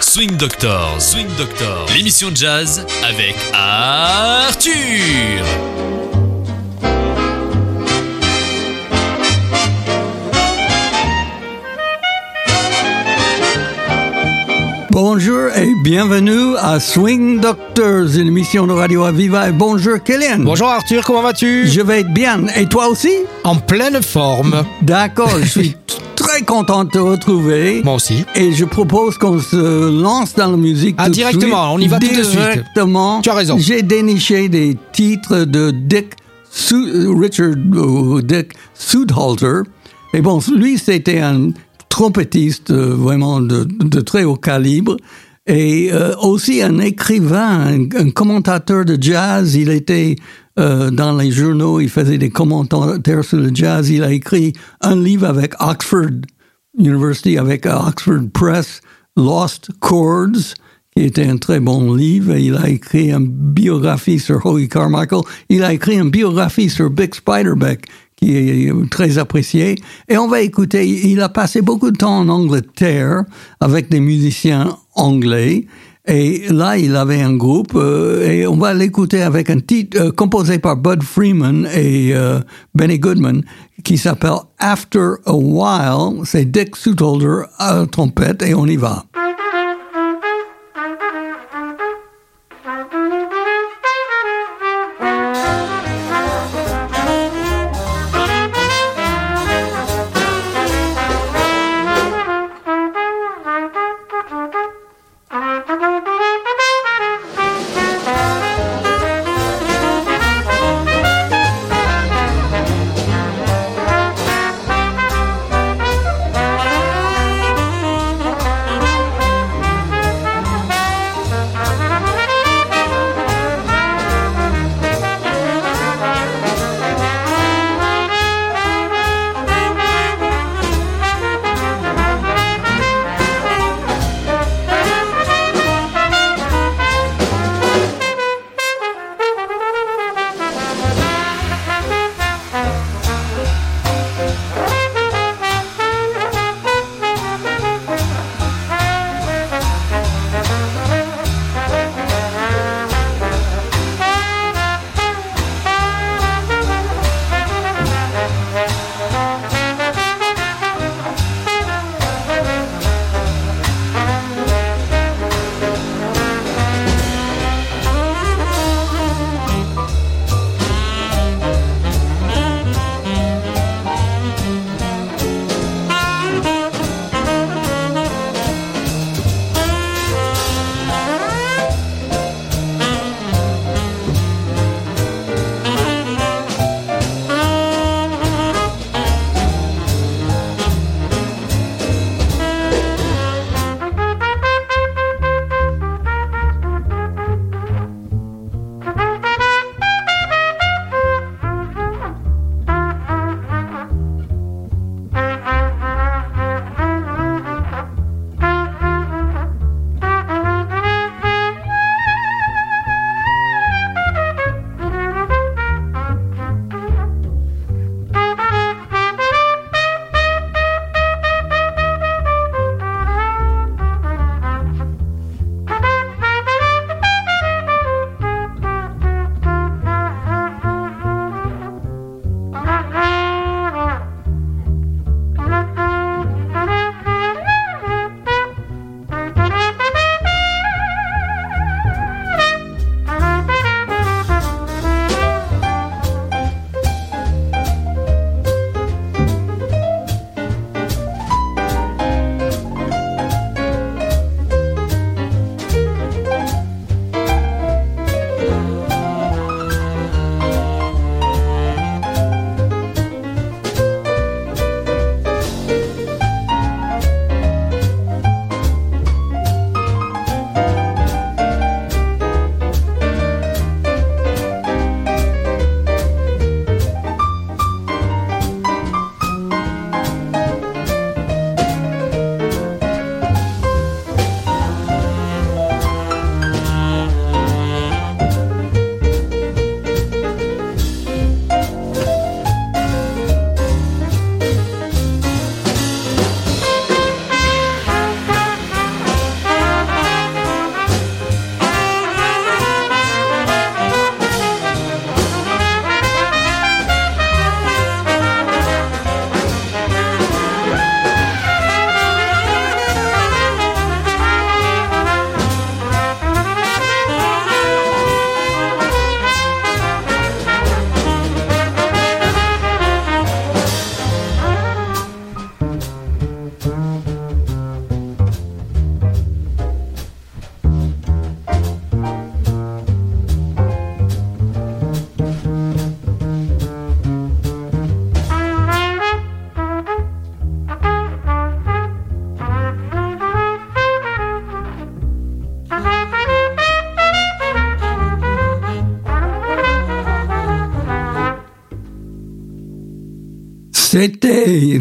Swing Doctor, Swing Doctor, l'émission de jazz avec Arthur. Bonjour et bienvenue à Swing Doctors, une émission de Radio Aviva. Et bonjour Kélian. Bonjour Arthur, comment vas-tu? Je vais être bien. Et toi aussi? En pleine forme. D'accord, je suis très content de te retrouver. Moi aussi. Et je propose qu'on se lance dans la musique. Ah, tout de directement, suite. on y va tout de suite. Directement. Tu as raison. J'ai déniché des titres de Dick Su- Richard ou Dick Sudhalter. Et bon, lui, c'était un trompettiste euh, vraiment de, de très haut calibre. Et euh, aussi un écrivain, un, un commentateur de jazz. Il était euh, dans les journaux, il faisait des commentaires sur le jazz. Il a écrit un livre avec Oxford University, avec Oxford Press, Lost Chords, qui était un très bon livre. Il a écrit une biographie sur Howie Carmichael. Il a écrit une biographie sur Big Spiderbeck, qui est très apprécié. Et on va écouter, il a passé beaucoup de temps en Angleterre avec des musiciens anglais. Et là, il avait un groupe, euh, et on va l'écouter avec un titre euh, composé par Bud Freeman et euh, Benny Goodman, qui s'appelle After a While. C'est Dick Sutholder à la trompette, et on y va.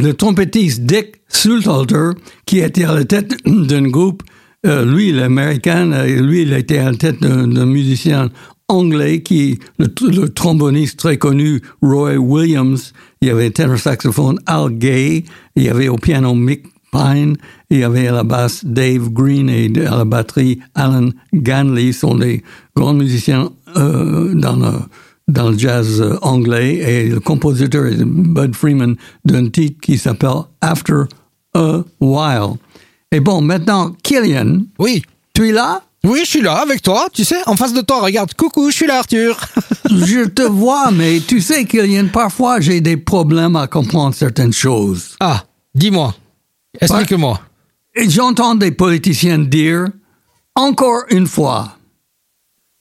Le trompettiste Dick Sultalter qui était à la tête d'un groupe. Euh, lui, l'américain, euh, lui, il était à la tête d'un musicien anglais qui, le, tromboniste très connu Roy Williams. Il y avait un ténor saxophone Al Gay. Il y avait au piano Mick Pine. Il y avait à la basse Dave Green et à la batterie Alan Ganley. sont des grands musiciens euh, dans le dans le jazz euh, anglais et le compositeur est Bud Freeman d'un titre qui s'appelle After a While. Et bon, maintenant, Killian, Oui. tu es là? Oui, je suis là avec toi, tu sais, en face de toi, regarde, coucou, je suis là, Arthur. Je te vois, mais tu sais, Killian, parfois j'ai des problèmes à comprendre certaines choses. ah, dis-moi, explique-moi. Et j'entends des politiciens dire, encore une fois,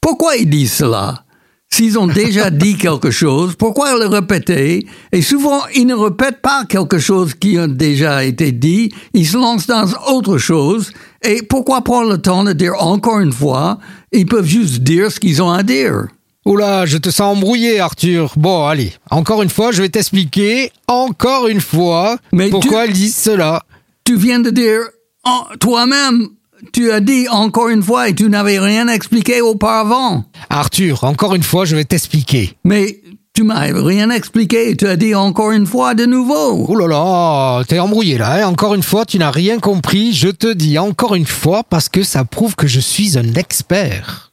pourquoi ils disent cela? S'ils ont déjà dit quelque chose, pourquoi le répéter? Et souvent, ils ne répètent pas quelque chose qui a déjà été dit, ils se lancent dans autre chose. Et pourquoi prendre le temps de dire encore une fois? Ils peuvent juste dire ce qu'ils ont à dire. Oula, je te sens embrouillé, Arthur. Bon, allez, encore une fois, je vais t'expliquer, encore une fois, Mais pourquoi tu- ils disent cela. Tu viens de dire oh, toi-même, tu as dit encore une fois et tu n'avais rien expliqué auparavant. Arthur, encore une fois, je vais t'expliquer. Mais tu m'as rien expliqué, tu as dit encore une fois de nouveau. Oh là là, t'es embrouillé là, hein. encore une fois, tu n'as rien compris, je te dis encore une fois parce que ça prouve que je suis un expert.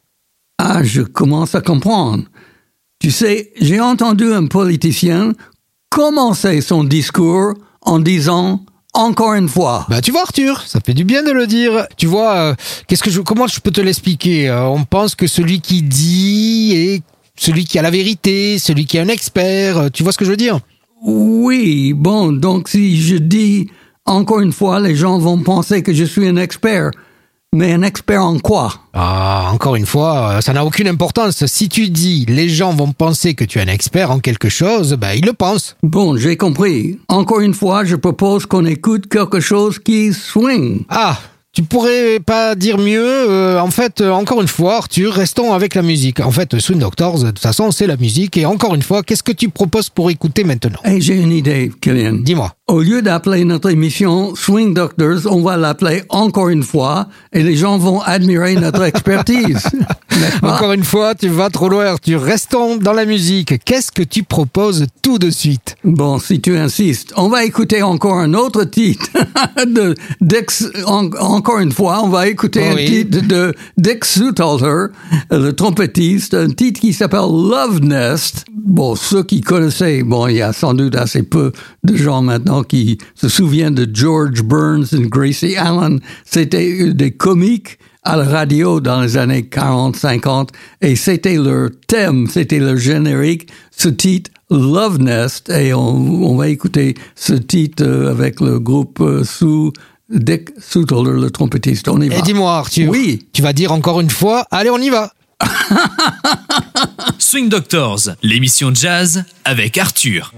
Ah, je commence à comprendre. Tu sais, j'ai entendu un politicien commencer son discours en disant encore une fois. Bah tu vois Arthur, ça fait du bien de le dire. Tu vois, euh, qu'est-ce que je, comment je peux te l'expliquer Euh, On pense que celui qui dit est celui qui a la vérité, celui qui est un expert. euh, Tu vois ce que je veux dire? Oui, bon, donc si je dis encore une fois, les gens vont penser que je suis un expert. Mais un expert en quoi? Ah, encore une fois, euh, ça n'a aucune importance. Si tu dis les gens vont penser que tu es un expert en quelque chose, bah ils le pensent. Bon, j'ai compris. Encore une fois, je propose qu'on écoute quelque chose qui swing. Ah, tu pourrais pas dire mieux. euh, en fait, euh, encore une fois, Arthur, restons avec la musique. En fait, Swing Doctors, de toute façon, c'est la musique. Et encore une fois, qu'est-ce que tu proposes pour écouter maintenant? Et j'ai une idée, Killian. Dis-moi. Au lieu d'appeler notre émission Swing Doctors, on va l'appeler encore une fois et les gens vont admirer notre expertise. Encore une fois, tu vas trop loin, Arthur. Restons dans la musique. Qu'est-ce que tu proposes tout de suite Bon, si tu insistes, on va écouter encore un autre titre de Dix. en- encore une fois, on va écouter Oui. un titre de Dick Sutalter, le trompettiste, un titre qui s'appelle Love Nest. Bon, ceux qui connaissaient, bon, il y a sans doute assez peu de gens maintenant qui se souviennent de George Burns et Gracie Allen. C'était des comiques à la radio dans les années 40, 50, et c'était leur thème, c'était leur générique, ce titre Love Nest, et on, on va écouter ce titre euh, avec le groupe euh, sous Dick Sutalter, le trompettiste. On y va. Et dis-moi, Arthur. Oui. Tu vas dire encore une fois, allez, on y va. Swing Doctors, l'émission jazz avec Arthur.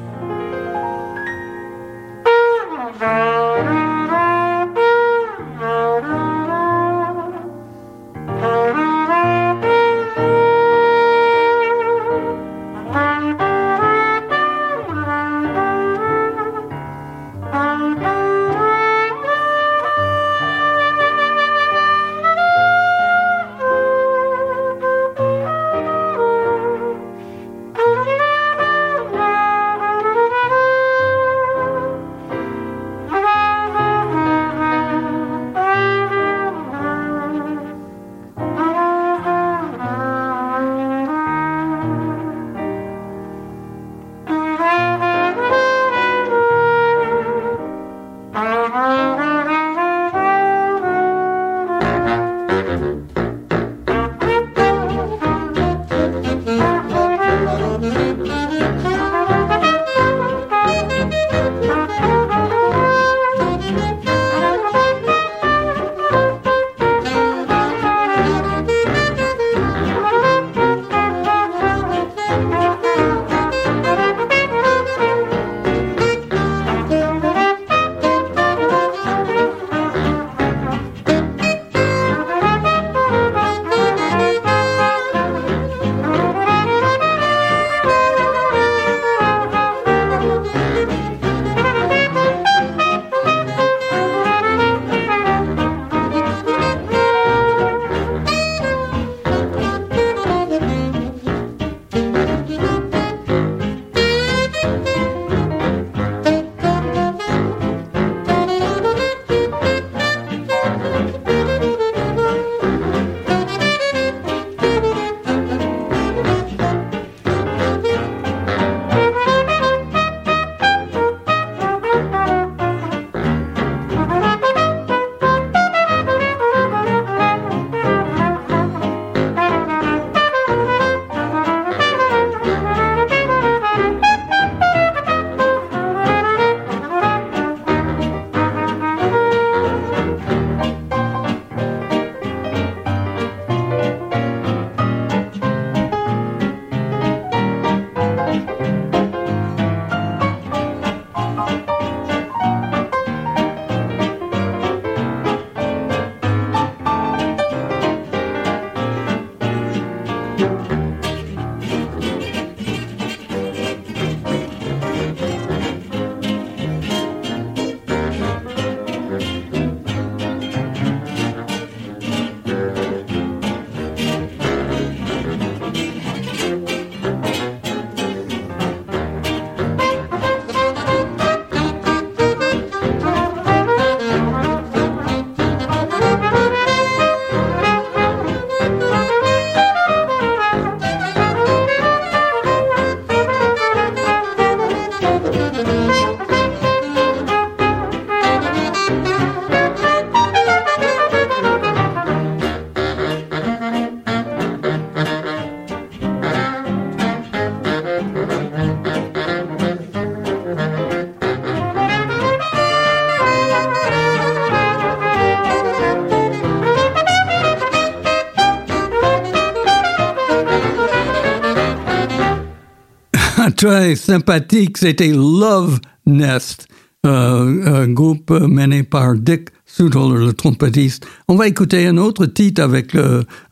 Très sympathique, c'était Love Nest, euh, un groupe mené par Dick Sudholder, le trompettiste. On va écouter un autre titre avec,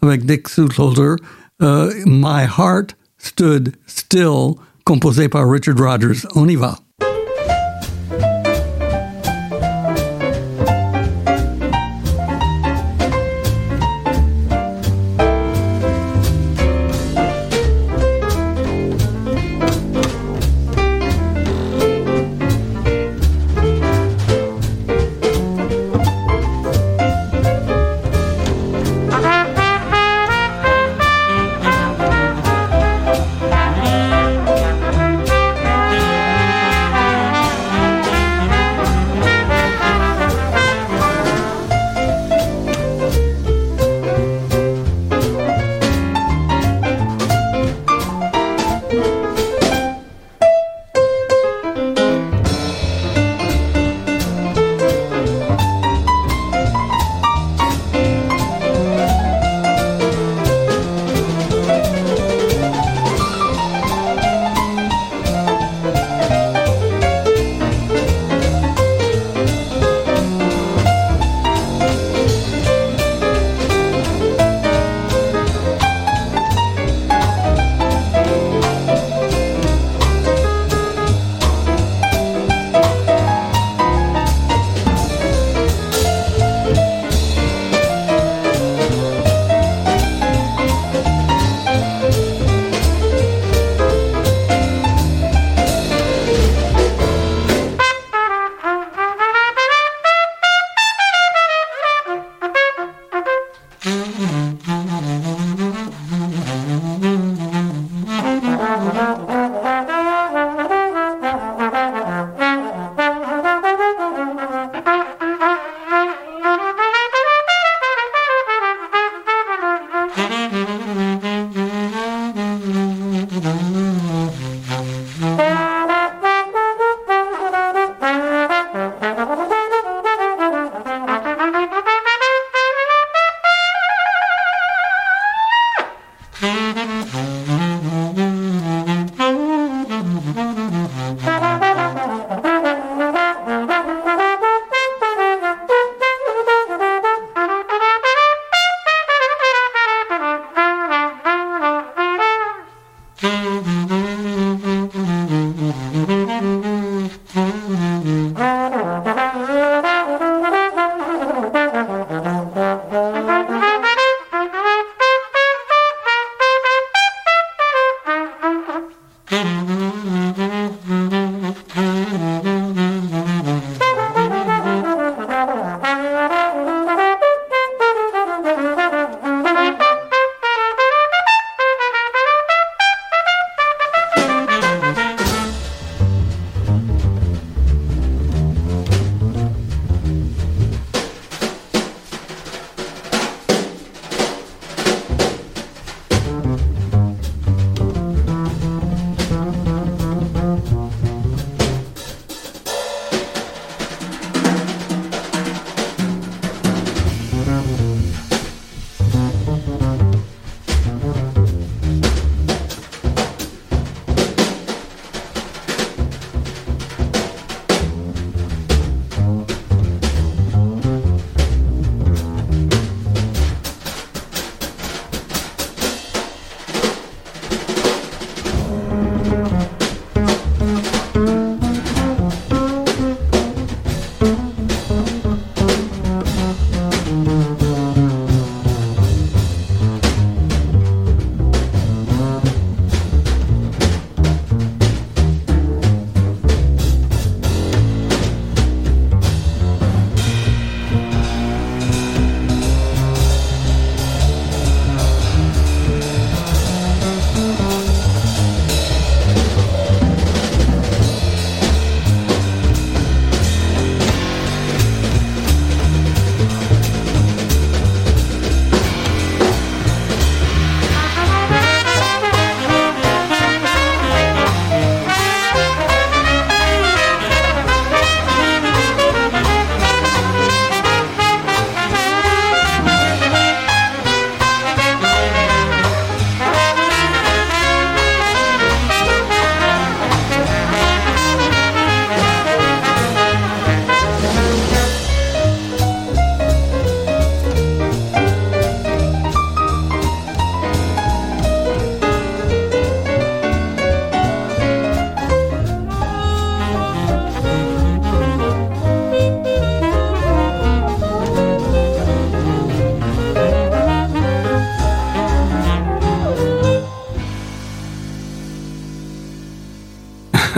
Dick Sudholder, euh, My Heart Stood Still, composé par Richard Rodgers. On y va.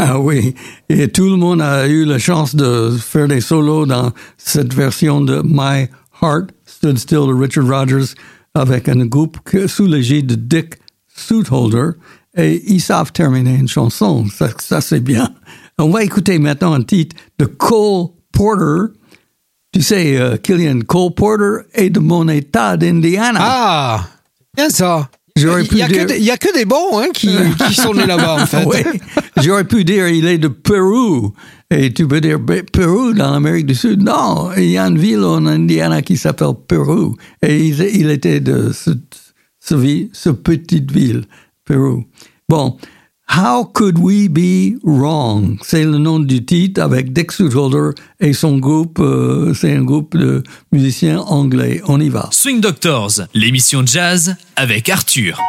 Ah oui, et tout le monde a eu la chance de faire des solos dans cette version de My Heart Stood Still de Richard Rogers avec un groupe sous l'égide de Dick Sootholder et ils savent terminer une chanson. Ça, ça c'est bien. On va écouter maintenant un titre de Cole Porter. Tu sais, euh, Killian Cole Porter est de mon état d'Indiana. Ah, bien ça. J'aurais Il pu y, a que dire- des- il y a que des bons hein, qui, qui sont nés là-bas, en fait. Oui. J'aurais pu dire il est de Pérou. Et tu peux dire Ben, Pérou dans l'Amérique du Sud? Non, il y a une ville en Indiana qui s'appelle Pérou. Et il, il était de ce, ce, vi- ce petite ville, Pérou. Bon. How could we be wrong? C'est le nom du titre avec Dick Sootholder et son groupe, euh, c'est un groupe de musiciens anglais. On y va. Swing Doctors, l'émission jazz avec Arthur.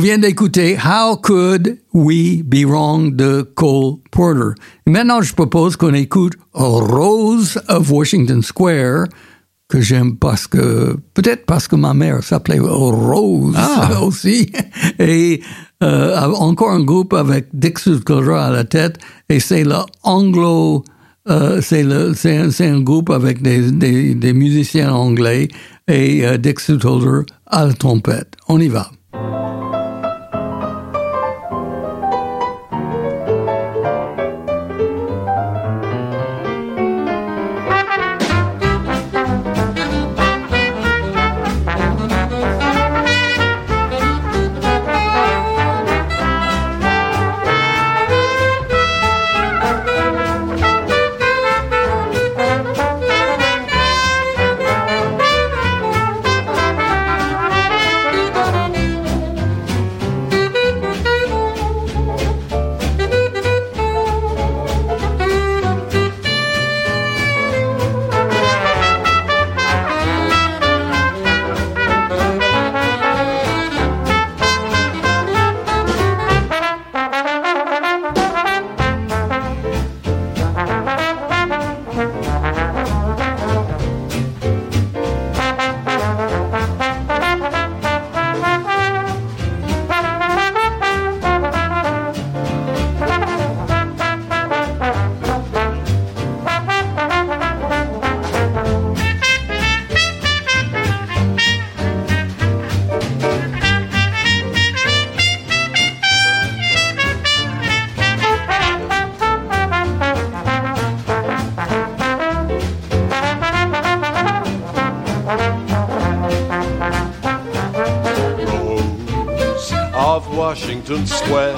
Vient d'écouter How Could We Be Wrong de Cole Porter. Et maintenant, je propose qu'on écoute Rose of Washington Square, que j'aime parce que, peut-être parce que ma mère s'appelait Rose Ah. aussi. Et euh, encore un groupe avec Dick Sutcliffe à la tête, et c'est le Anglo, euh, c'est un, groupe avec des, des, des musiciens anglais et euh, Dick Sutcliffe à la trompette. On y va. Washington Square,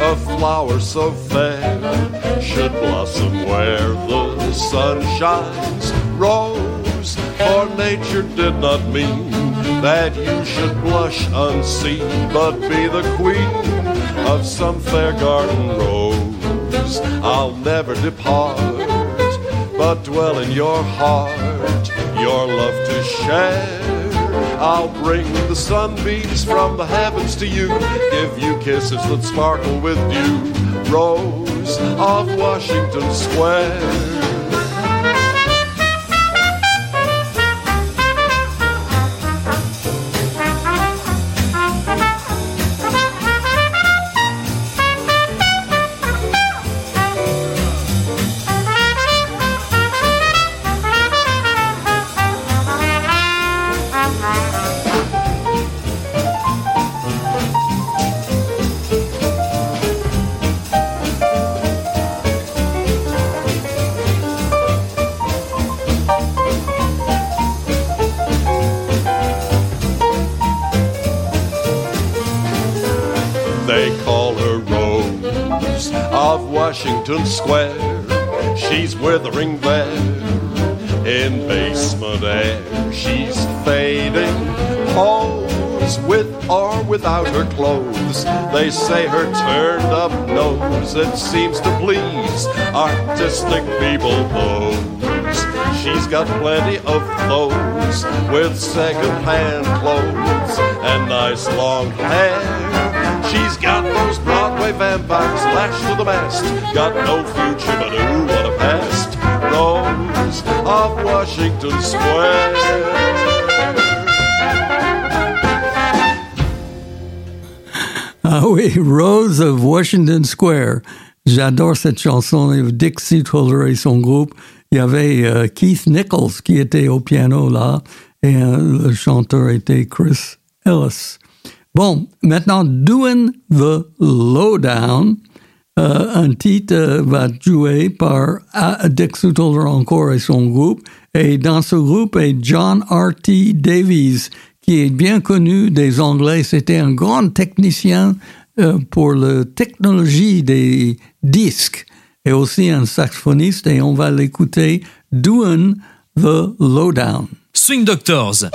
a flower so fair should blossom where the sun shines. Rose, for nature did not mean that you should blush unseen, but be the queen of some fair garden rose. I'll never depart, but dwell in your heart, your love to share. I'll bring the sunbeams from the heavens to you, give you kisses that sparkle with dew. Rose of Washington Square. Washington Square. She's withering there in basement air. She's fading, pose with or without her clothes. They say her turned up nose, it seems to please artistic people those. She's got plenty of clothes with second-hand clothes and nice long hair. She's got those Broadway vampires lashed to the mast. Got no future, but ooh, what a past. Rose of Washington Square. Ah oui, Rose of Washington Square. J'adore cette chanson. Et Dick Seatholder et son groupe. Il y avait euh, Keith Nichols qui était au piano là. Et euh, le chanteur était Chris Ellis. Bon, maintenant, Doing the Lowdown. Euh, un titre euh, va joué par Dick Seatholder encore et son groupe. Et dans ce groupe est John R.T. Davies, qui est bien connu des Anglais. C'était un grand technicien euh, pour la technologie des disques et aussi un saxophoniste. Et on va l'écouter Doing the Lowdown. Swing Doctors.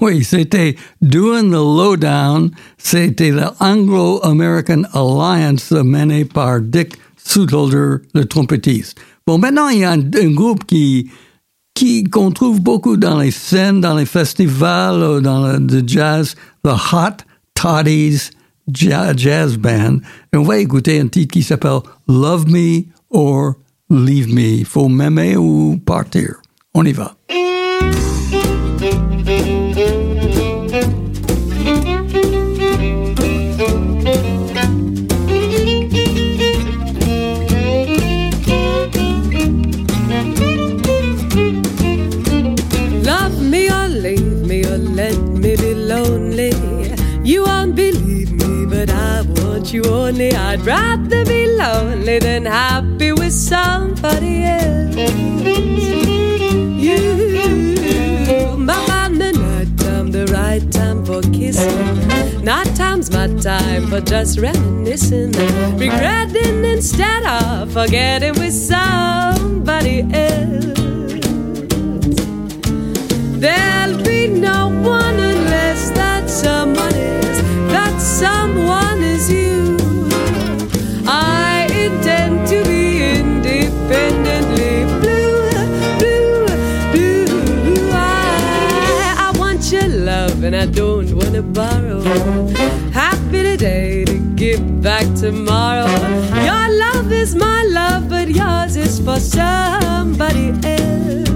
oui, c'était Doing the Lowdown. C'était l'Anglo-American Alliance menée par Dick Southolder, le trompettiste. Bon, maintenant, il y a un, groupe qui qu'on trouve beaucoup dans les scènes, dans les festivals, euh, dans le, jazz, the Hot Toddies Ja- Jazz Band. Et on va écouter un titre qui s'appelle Love Me or Leave Me. Faut m'aimer ou partir. On y va. Lonely than happy with somebody else. You, my man, the night time, the right time for kissing. Night time's my time for just reminiscing, regretting instead of forgetting with somebody else. There'll be no one unless that someone is, that someone to borrow. Happy today to give back tomorrow. Your love is my love, but yours is for somebody else.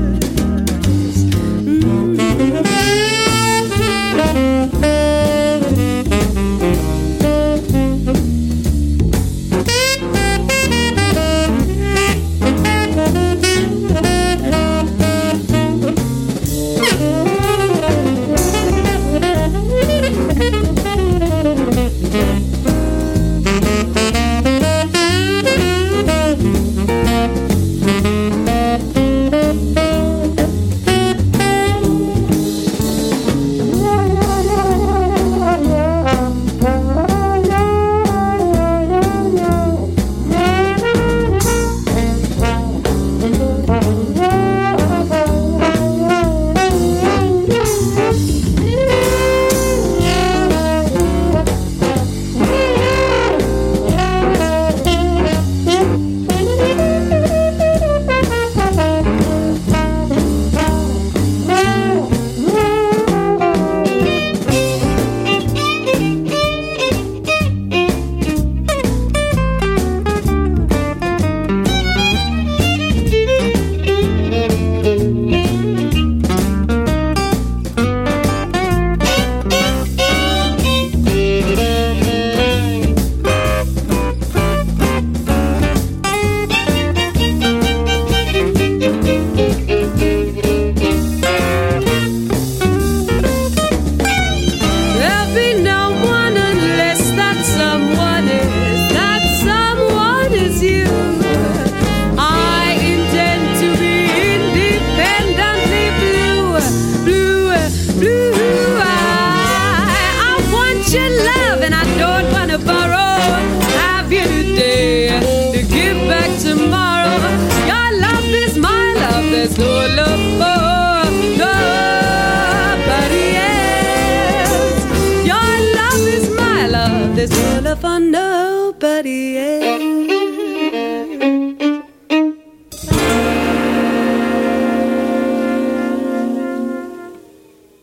Nobody else.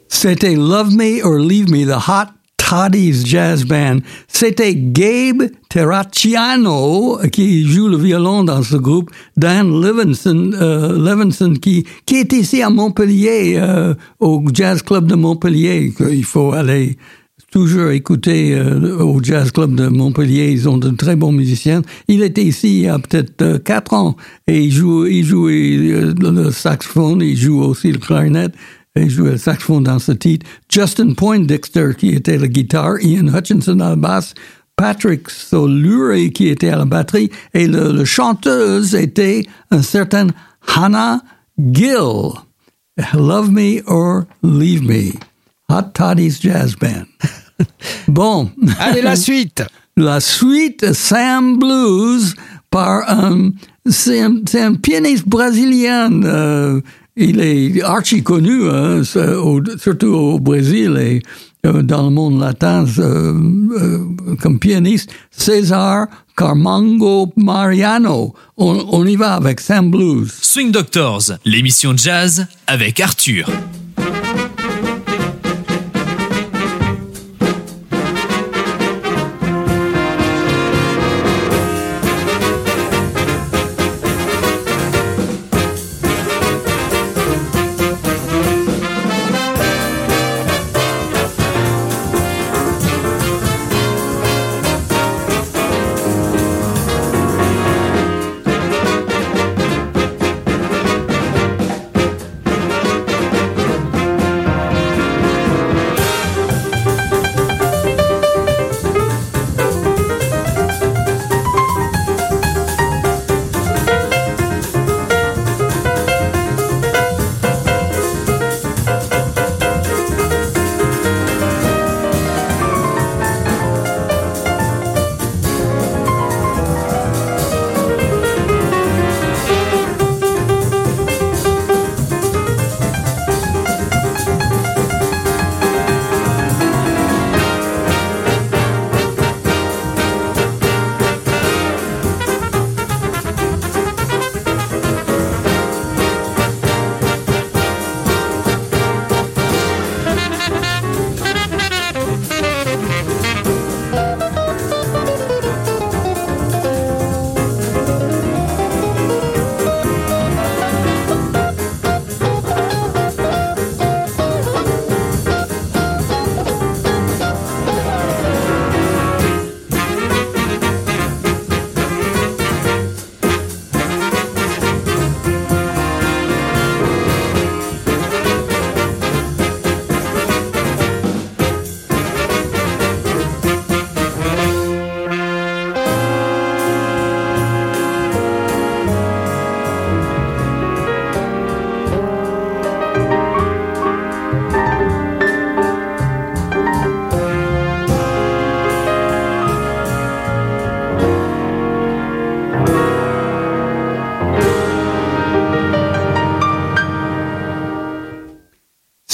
C'était Love Me or Leave Me, the Hot Toddies Jazz Band. C'était Gabe Terracciano qui joue le violon dans ce groupe, Dan Levinson, euh, Levinson qui, qui est ici à Montpellier, euh, au Jazz Club de Montpellier. Il faut aller toujours écouter euh, au Jazz Club de Montpellier. Ils ont de très bons musiciens. Il était ici il y a peut-être euh, quatre ans et il joue, il joue euh, le saxophone, il joue aussi le clarinette. Et jouait le saxophone dans ce titre. Justin Poindexter, qui était la guitare, Ian Hutchinson à la basse, Patrick Solure, qui était à la batterie, et le, le chanteuse était un certain Hannah Gill. Love Me or Leave Me. Hot Toddy's Jazz Band. bon. Allez, la suite. La suite Sam Blues par un, c'est un, c'est un pianiste brésilien, euh, il est archi connu, hein, surtout au Brésil et euh, dans le monde latin euh, euh, comme pianiste, César Carmango Mariano. On, on y va avec Sam Blues. Swing Doctors, l'émission jazz avec Arthur.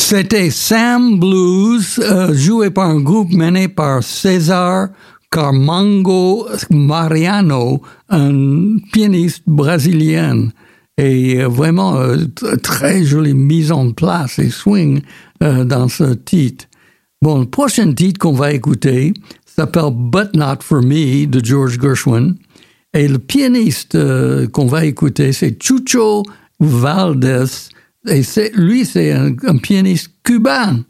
C'était Sam Blues, euh, joué par un groupe mené par César Carmango Mariano, un pianiste brésilien. Et euh, vraiment euh, très jolie mise en place et swing dans ce titre. Bon, le prochain titre qu'on va écouter s'appelle But Not For Me de George Gershwin. Et le pianiste qu'on va écouter, c'est Chucho Valdez. Et lui, c'est un, pianiste cubain.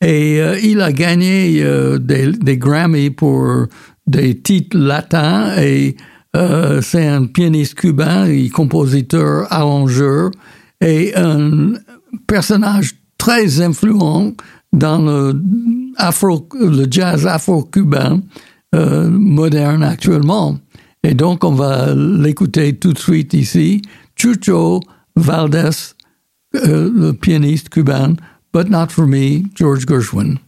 Et euh, il a gagné euh, des, des Grammy pour des titres latins. Et euh, c'est un pianiste cubain, et compositeur, arrangeur, et un personnage très influent dans le, le jazz afro-cubain moderne actuellement. Et donc, on va l'écouter tout de suite ici. Chucho Valdez, euh, le pianiste cubain, But Not For Me, George Gershwin.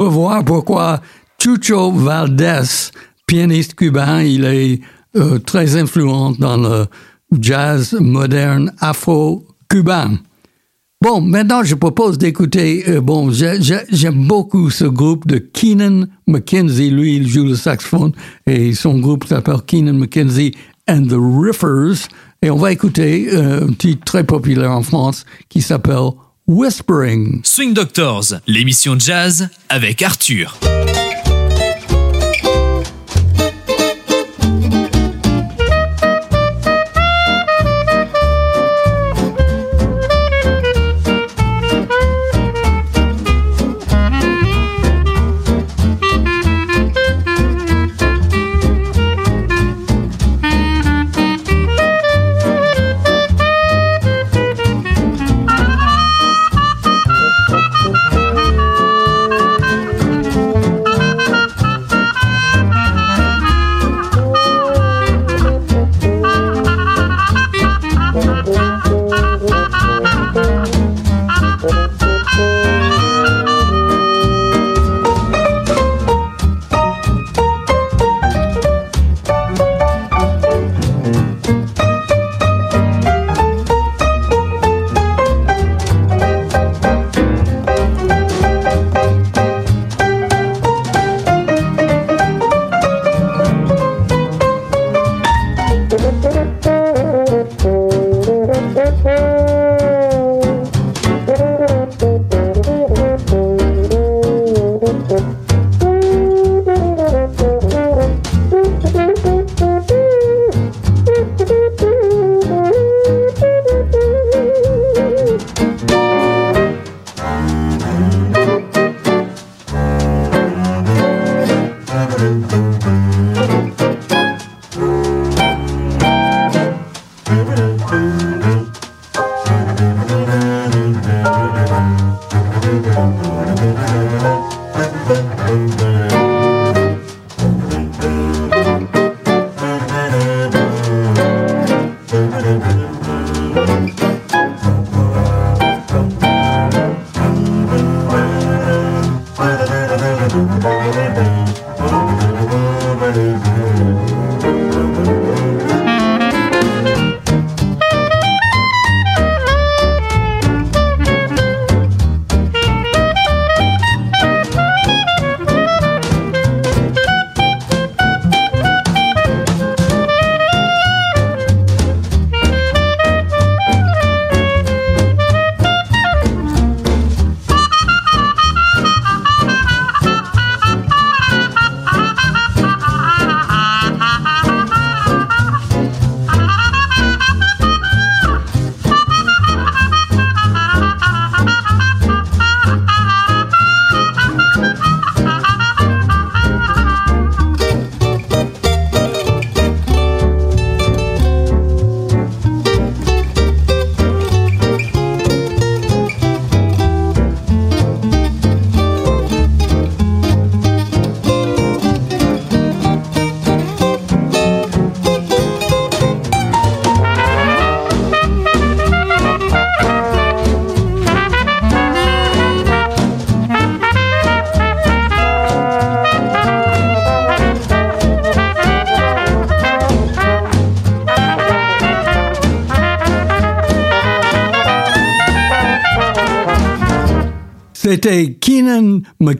Peut voir pourquoi Chucho Valdés, pianiste cubain, il est euh, très influent dans le jazz moderne afro-cubain. Bon, maintenant je propose d'écouter, euh, bon, j'ai- j'ai- j'aime beaucoup ce groupe de Keenan McKenzie, lui il joue le saxophone et son groupe s'appelle Keenan McKenzie and the Riffers et on va écouter euh, un titre très populaire en France qui s'appelle Whispering. Swing Doctors, l'émission jazz avec Arthur.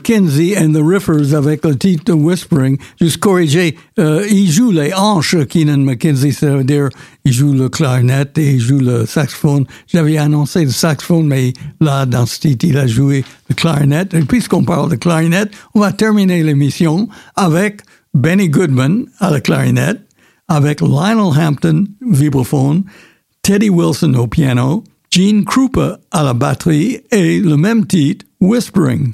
McKenzie and the Riffers avec le titre Whispering. Juste corriger, euh, il joue les hanches, Keenan McKenzie, ça veut dire il joue le clarinette et il joue le saxophone. J'avais annoncé le saxophone, mais là, dans ce titre, il a joué le clarinette. Et puisqu'on parle de clarinette, on va terminer l'émission avec Benny Goodman à la clarinette, avec Lionel Hampton, vibraphone, Teddy Wilson au piano, Gene Krupa à la batterie et le même titre, Whispering.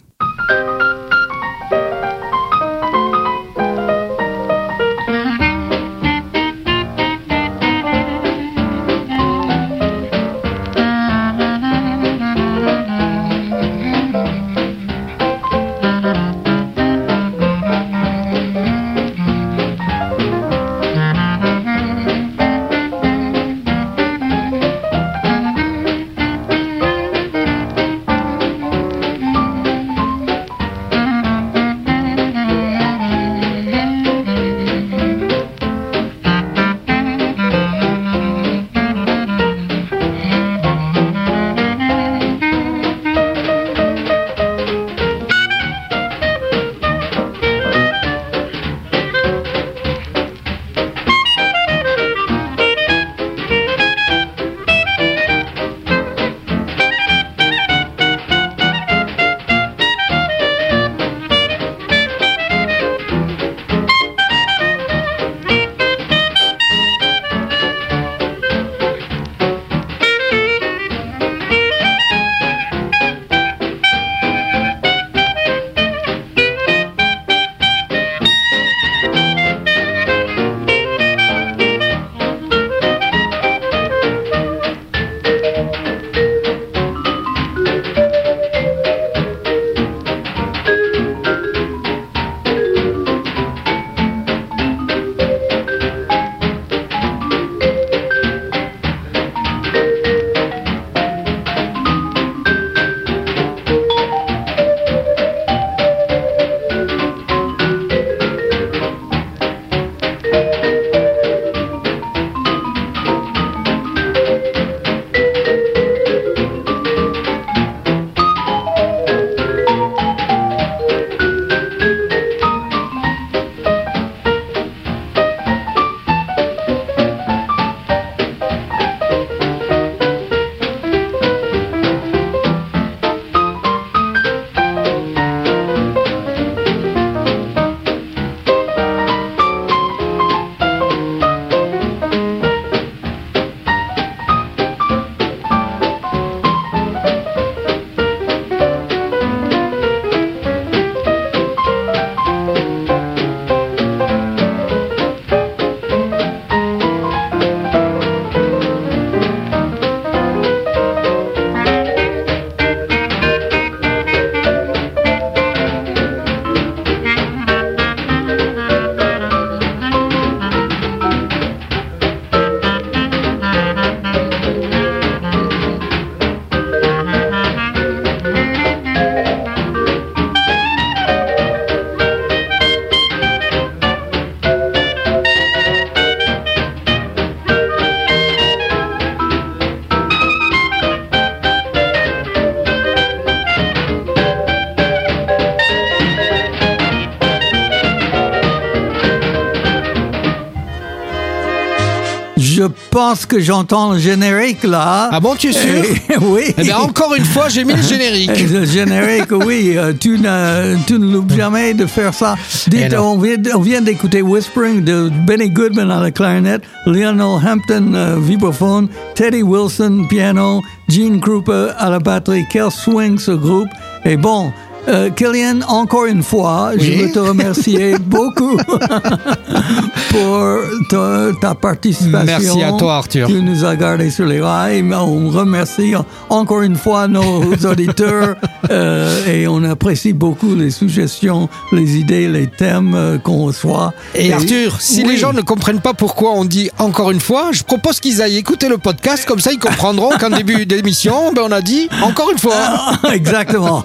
Pense que j'entends le générique là. Ah bon, tu es sûr Oui. Eh bien, encore une fois, j'ai mis le générique. Le générique, oui, euh, tu, ne, tu ne loupes jamais de faire ça. Dites, Eh on vient, on vient d'écouter Whispering de Benny Goodman à la clarinette, Lionel Hampton euh, vibraphone, Teddy Wilson piano, Gene Krupa à la batterie. Quel swing ce groupe. Et bon, euh, Killian, encore une fois, je veux te remercier beaucoup pour ta, ta participation. Merci à toi, Arthur. Tu nous as gardés sur les rails. On remercie encore une fois nos auditeurs euh, et on apprécie beaucoup les suggestions, les idées, les thèmes euh, qu'on reçoit. Et Arthur, si oui. les gens ne comprennent pas pourquoi on dit encore une fois, je propose qu'ils aillent écouter le podcast, comme ça ils comprendront qu'en début d'émission, ben on a dit encore une fois. Ah, Exactement.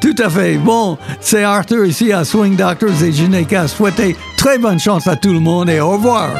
Tout à fait. Bon, c'est Arthur ici à Swing Doctors et je n'ai qu'à souhaiter très bonne chance à tout le monde et au revoir.